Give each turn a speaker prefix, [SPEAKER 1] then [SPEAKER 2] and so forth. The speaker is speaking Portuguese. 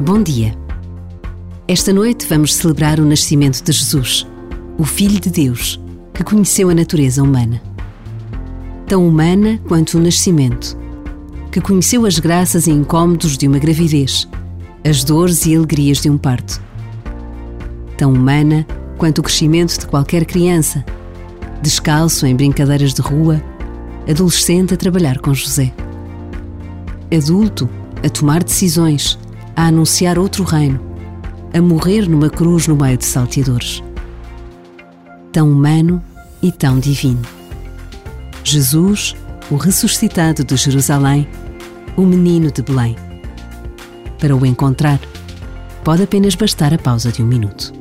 [SPEAKER 1] Bom dia. Esta noite vamos celebrar o nascimento de Jesus, o Filho de Deus, que conheceu a natureza humana. Tão humana quanto o nascimento, que conheceu as graças e incômodos de uma gravidez, as dores e alegrias de um parto. Tão humana quanto o crescimento de qualquer criança, descalço em brincadeiras de rua, adolescente a trabalhar com José. Adulto a tomar decisões, a anunciar outro reino, a morrer numa cruz no meio de salteadores. Tão humano e tão divino. Jesus, o ressuscitado de Jerusalém, o menino de Belém. Para o encontrar, pode apenas bastar a pausa de um minuto.